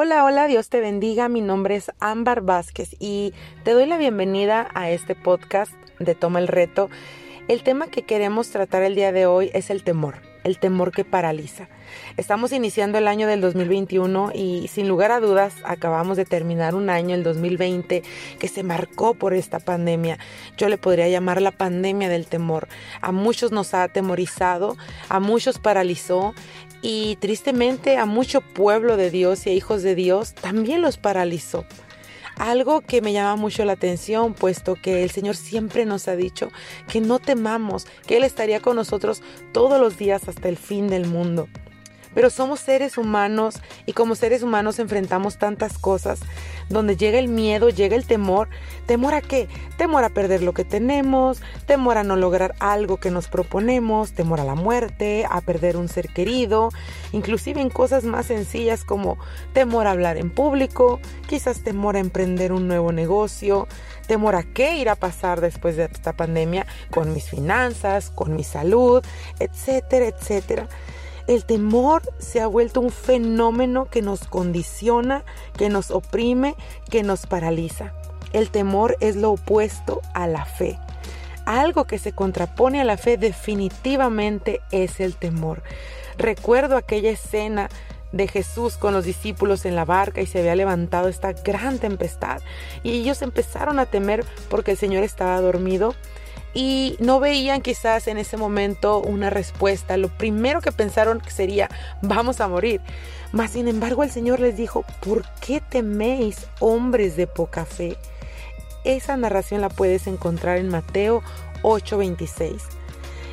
Hola, hola, Dios te bendiga. Mi nombre es Ámbar Vázquez y te doy la bienvenida a este podcast de Toma el Reto. El tema que queremos tratar el día de hoy es el temor, el temor que paraliza. Estamos iniciando el año del 2021 y sin lugar a dudas acabamos de terminar un año, el 2020, que se marcó por esta pandemia. Yo le podría llamar la pandemia del temor. A muchos nos ha atemorizado, a muchos paralizó y tristemente a mucho pueblo de Dios y a hijos de Dios también los paralizó. Algo que me llama mucho la atención, puesto que el Señor siempre nos ha dicho que no temamos, que Él estaría con nosotros todos los días hasta el fin del mundo. Pero somos seres humanos y como seres humanos enfrentamos tantas cosas donde llega el miedo, llega el temor. ¿Temor a qué? Temor a perder lo que tenemos, temor a no lograr algo que nos proponemos, temor a la muerte, a perder un ser querido, inclusive en cosas más sencillas como temor a hablar en público, quizás temor a emprender un nuevo negocio, temor a qué irá a pasar después de esta pandemia con mis finanzas, con mi salud, etcétera, etcétera. El temor se ha vuelto un fenómeno que nos condiciona, que nos oprime, que nos paraliza. El temor es lo opuesto a la fe. Algo que se contrapone a la fe definitivamente es el temor. Recuerdo aquella escena de Jesús con los discípulos en la barca y se había levantado esta gran tempestad y ellos empezaron a temer porque el Señor estaba dormido y no veían quizás en ese momento una respuesta. Lo primero que pensaron sería, vamos a morir. Mas sin embargo el Señor les dijo, ¿por qué teméis hombres de poca fe? Esa narración la puedes encontrar en Mateo 8:26.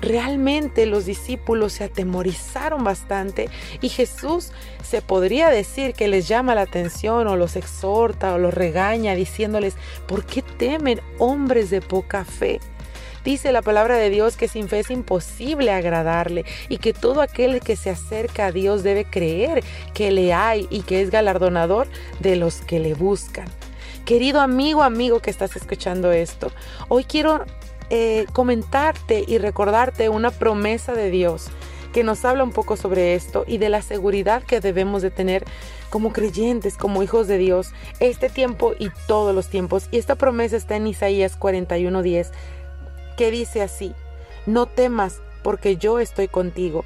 Realmente los discípulos se atemorizaron bastante y Jesús se podría decir que les llama la atención o los exhorta o los regaña diciéndoles, ¿por qué temen hombres de poca fe? Dice la palabra de Dios que sin fe es imposible agradarle y que todo aquel que se acerca a Dios debe creer que le hay y que es galardonador de los que le buscan. Querido amigo, amigo que estás escuchando esto, hoy quiero eh, comentarte y recordarte una promesa de Dios que nos habla un poco sobre esto y de la seguridad que debemos de tener como creyentes, como hijos de Dios, este tiempo y todos los tiempos. Y esta promesa está en Isaías 41:10 que dice así, no temas porque yo estoy contigo,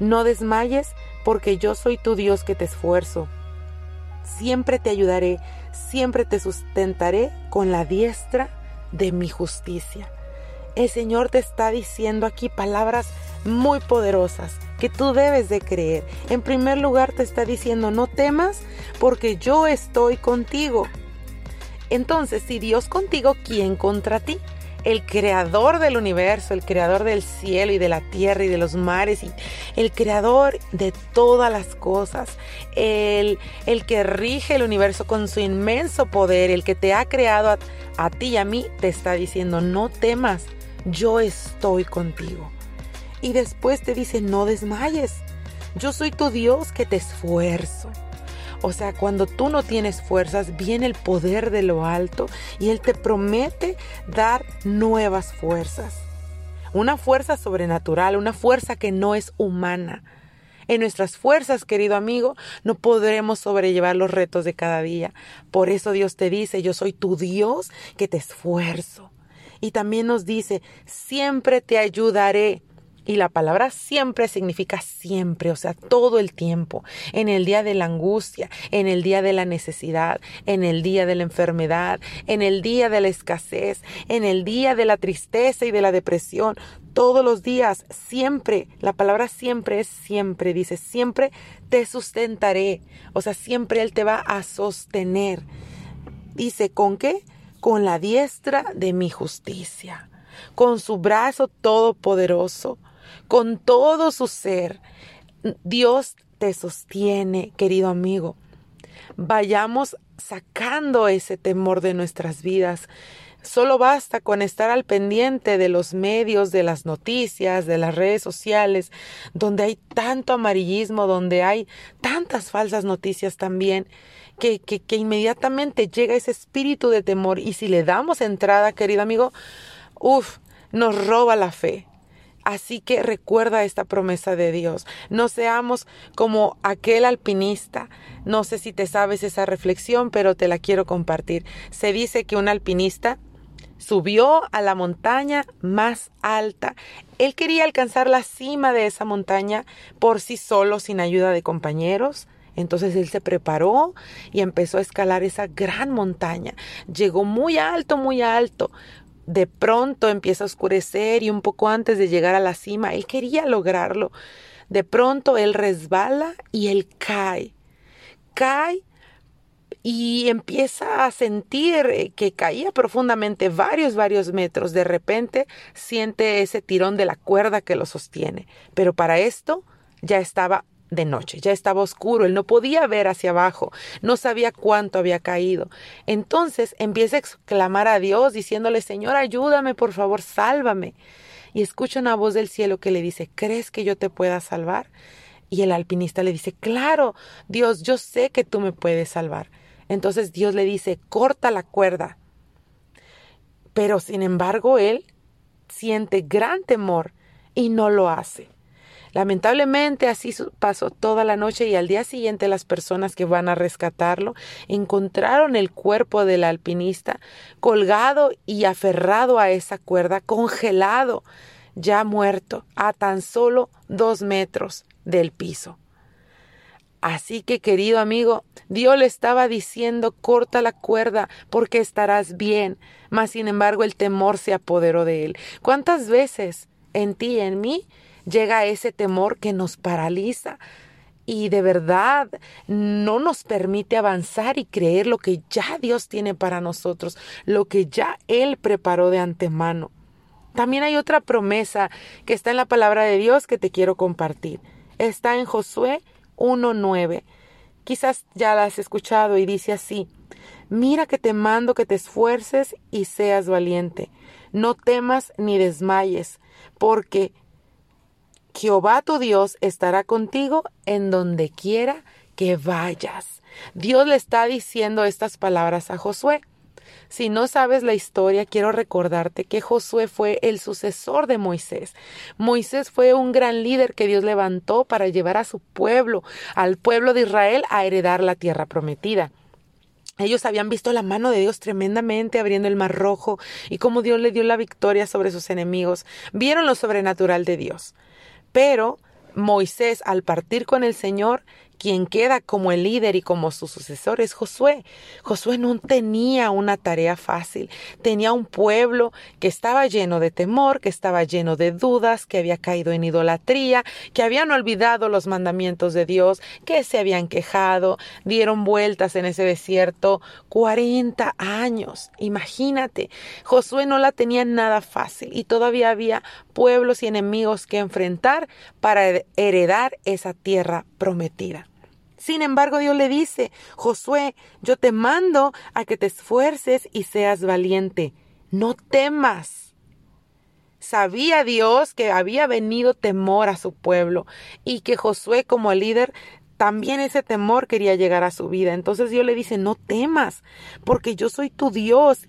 no desmayes porque yo soy tu Dios que te esfuerzo. Siempre te ayudaré, siempre te sustentaré con la diestra de mi justicia. El Señor te está diciendo aquí palabras muy poderosas que tú debes de creer. En primer lugar te está diciendo, no temas porque yo estoy contigo. Entonces, si Dios contigo, ¿quién contra ti? El creador del universo, el creador del cielo y de la tierra y de los mares, y el creador de todas las cosas, el, el que rige el universo con su inmenso poder, el que te ha creado a, a ti y a mí, te está diciendo, no temas, yo estoy contigo. Y después te dice, no desmayes, yo soy tu Dios que te esfuerzo. O sea, cuando tú no tienes fuerzas, viene el poder de lo alto y Él te promete dar nuevas fuerzas. Una fuerza sobrenatural, una fuerza que no es humana. En nuestras fuerzas, querido amigo, no podremos sobrellevar los retos de cada día. Por eso Dios te dice, yo soy tu Dios que te esfuerzo. Y también nos dice, siempre te ayudaré. Y la palabra siempre significa siempre, o sea, todo el tiempo, en el día de la angustia, en el día de la necesidad, en el día de la enfermedad, en el día de la escasez, en el día de la tristeza y de la depresión, todos los días, siempre, la palabra siempre es siempre, dice, siempre te sustentaré, o sea, siempre Él te va a sostener. Dice, ¿con qué? Con la diestra de mi justicia, con su brazo todopoderoso con todo su ser. Dios te sostiene, querido amigo. Vayamos sacando ese temor de nuestras vidas. Solo basta con estar al pendiente de los medios, de las noticias, de las redes sociales, donde hay tanto amarillismo, donde hay tantas falsas noticias también, que, que, inmediatamente llega ese espíritu de temor y si le damos entrada, querido amigo, uff, nos roba la fe, Así que recuerda esta promesa de Dios. No seamos como aquel alpinista. No sé si te sabes esa reflexión, pero te la quiero compartir. Se dice que un alpinista subió a la montaña más alta. Él quería alcanzar la cima de esa montaña por sí solo, sin ayuda de compañeros. Entonces él se preparó y empezó a escalar esa gran montaña. Llegó muy alto, muy alto de pronto empieza a oscurecer y un poco antes de llegar a la cima, él quería lograrlo. De pronto él resbala y él cae. Cae y empieza a sentir eh, que caía profundamente varios, varios metros. De repente siente ese tirón de la cuerda que lo sostiene. Pero para esto ya estaba de noche, ya estaba oscuro, él no podía ver hacia abajo, no sabía cuánto había caído. Entonces empieza a exclamar a Dios diciéndole, Señor, ayúdame, por favor, sálvame. Y escucha una voz del cielo que le dice, ¿crees que yo te pueda salvar? Y el alpinista le dice, claro, Dios, yo sé que tú me puedes salvar. Entonces Dios le dice, corta la cuerda. Pero sin embargo, él siente gran temor y no lo hace. Lamentablemente así pasó toda la noche y al día siguiente las personas que van a rescatarlo encontraron el cuerpo del alpinista colgado y aferrado a esa cuerda, congelado, ya muerto, a tan solo dos metros del piso. Así que, querido amigo, Dios le estaba diciendo corta la cuerda porque estarás bien, mas sin embargo el temor se apoderó de él. ¿Cuántas veces en ti en mí llega ese temor que nos paraliza y de verdad no nos permite avanzar y creer lo que ya Dios tiene para nosotros, lo que ya Él preparó de antemano. También hay otra promesa que está en la palabra de Dios que te quiero compartir. Está en Josué 1.9. Quizás ya la has escuchado y dice así, mira que te mando que te esfuerces y seas valiente, no temas ni desmayes, porque Jehová tu Dios estará contigo en donde quiera que vayas. Dios le está diciendo estas palabras a Josué. Si no sabes la historia, quiero recordarte que Josué fue el sucesor de Moisés. Moisés fue un gran líder que Dios levantó para llevar a su pueblo, al pueblo de Israel, a heredar la tierra prometida. Ellos habían visto la mano de Dios tremendamente abriendo el mar rojo y cómo Dios le dio la victoria sobre sus enemigos. Vieron lo sobrenatural de Dios. Pero Moisés, al partir con el Señor, quien queda como el líder y como su sucesor es Josué. Josué no tenía una tarea fácil, tenía un pueblo que estaba lleno de temor, que estaba lleno de dudas, que había caído en idolatría, que habían olvidado los mandamientos de Dios, que se habían quejado, dieron vueltas en ese desierto 40 años. Imagínate, Josué no la tenía nada fácil y todavía había pueblos y enemigos que enfrentar para heredar esa tierra prometida. Sin embargo, Dios le dice, Josué, yo te mando a que te esfuerces y seas valiente. No temas. Sabía Dios que había venido temor a su pueblo y que Josué como líder también ese temor quería llegar a su vida. Entonces Dios le dice, no temas, porque yo soy tu Dios.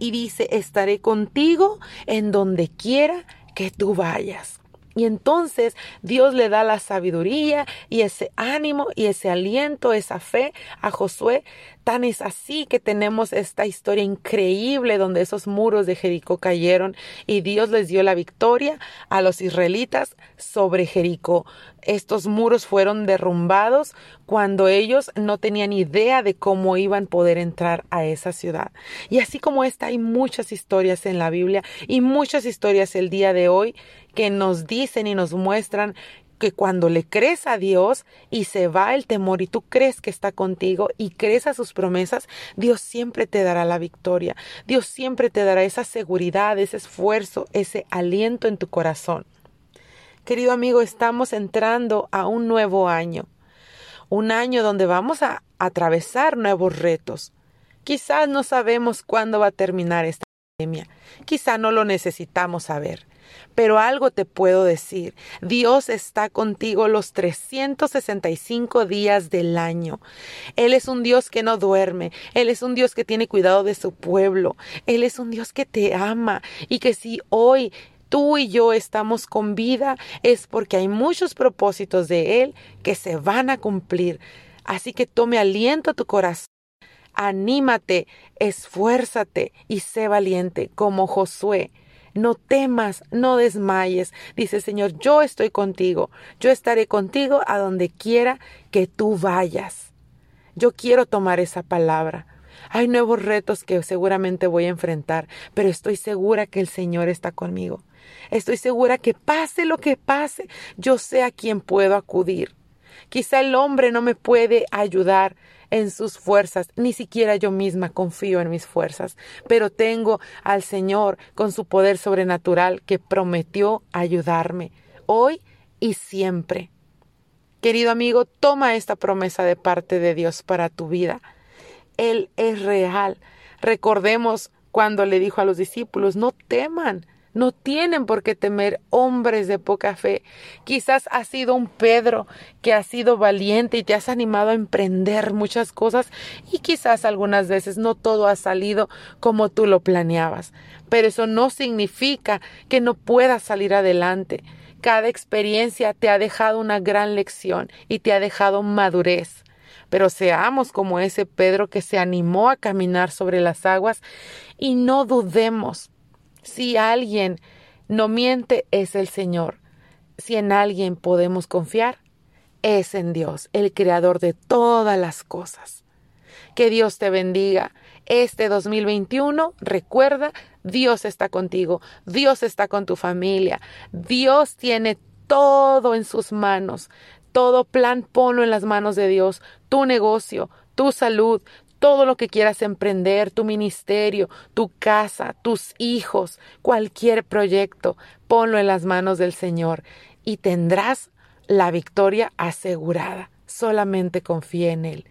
Y dice, estaré contigo en donde quiera que tú vayas. Y entonces Dios le da la sabiduría y ese ánimo y ese aliento, esa fe a Josué. Tan es así que tenemos esta historia increíble donde esos muros de Jericó cayeron y Dios les dio la victoria a los israelitas sobre Jericó. Estos muros fueron derrumbados cuando ellos no tenían idea de cómo iban a poder entrar a esa ciudad. Y así como esta hay muchas historias en la Biblia y muchas historias el día de hoy que nos dicen y nos muestran que cuando le crees a Dios y se va el temor y tú crees que está contigo y crees a sus promesas, Dios siempre te dará la victoria. Dios siempre te dará esa seguridad, ese esfuerzo, ese aliento en tu corazón. Querido amigo, estamos entrando a un nuevo año, un año donde vamos a atravesar nuevos retos. Quizás no sabemos cuándo va a terminar esta pandemia, quizá no lo necesitamos saber. Pero algo te puedo decir, Dios está contigo los 365 días del año. Él es un Dios que no duerme, Él es un Dios que tiene cuidado de su pueblo, Él es un Dios que te ama y que si hoy tú y yo estamos con vida es porque hay muchos propósitos de Él que se van a cumplir. Así que tome aliento a tu corazón. Anímate, esfuérzate y sé valiente como Josué. No temas, no desmayes. Dice Señor, yo estoy contigo. Yo estaré contigo a donde quiera que tú vayas. Yo quiero tomar esa palabra. Hay nuevos retos que seguramente voy a enfrentar, pero estoy segura que el Señor está conmigo. Estoy segura que pase lo que pase, yo sé a quién puedo acudir. Quizá el hombre no me puede ayudar en sus fuerzas, ni siquiera yo misma confío en mis fuerzas, pero tengo al Señor con su poder sobrenatural que prometió ayudarme hoy y siempre. Querido amigo, toma esta promesa de parte de Dios para tu vida. Él es real. Recordemos cuando le dijo a los discípulos, no teman, no tienen por qué temer hombres de poca fe. Quizás has sido un Pedro que ha sido valiente y te has animado a emprender muchas cosas y quizás algunas veces no todo ha salido como tú lo planeabas. Pero eso no significa que no puedas salir adelante. Cada experiencia te ha dejado una gran lección y te ha dejado madurez pero seamos como ese Pedro que se animó a caminar sobre las aguas y no dudemos. Si alguien no miente, es el Señor. Si en alguien podemos confiar, es en Dios, el creador de todas las cosas. Que Dios te bendiga. Este 2021, recuerda, Dios está contigo, Dios está con tu familia, Dios tiene todo en sus manos. Todo plan ponlo en las manos de Dios, tu negocio, tu salud, todo lo que quieras emprender, tu ministerio, tu casa, tus hijos, cualquier proyecto, ponlo en las manos del Señor y tendrás la victoria asegurada. Solamente confía en Él.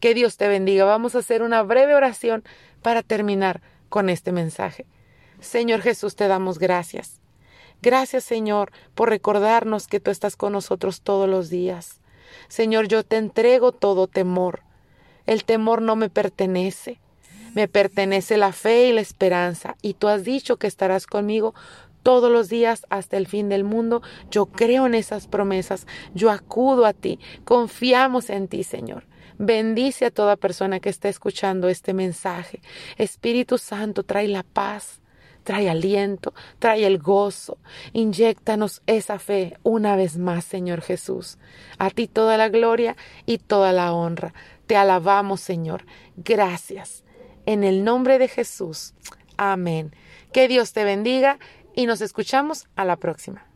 Que Dios te bendiga. Vamos a hacer una breve oración para terminar con este mensaje. Señor Jesús, te damos gracias. Gracias, Señor, por recordarnos que tú estás con nosotros todos los días. Señor, yo te entrego todo temor. El temor no me pertenece. Me pertenece la fe y la esperanza. Y tú has dicho que estarás conmigo todos los días hasta el fin del mundo. Yo creo en esas promesas. Yo acudo a ti. Confiamos en ti, Señor. Bendice a toda persona que está escuchando este mensaje. Espíritu Santo, trae la paz trae aliento, trae el gozo. Inyéctanos esa fe una vez más, Señor Jesús. A ti toda la gloria y toda la honra. Te alabamos, Señor. Gracias. En el nombre de Jesús. Amén. Que Dios te bendiga y nos escuchamos a la próxima.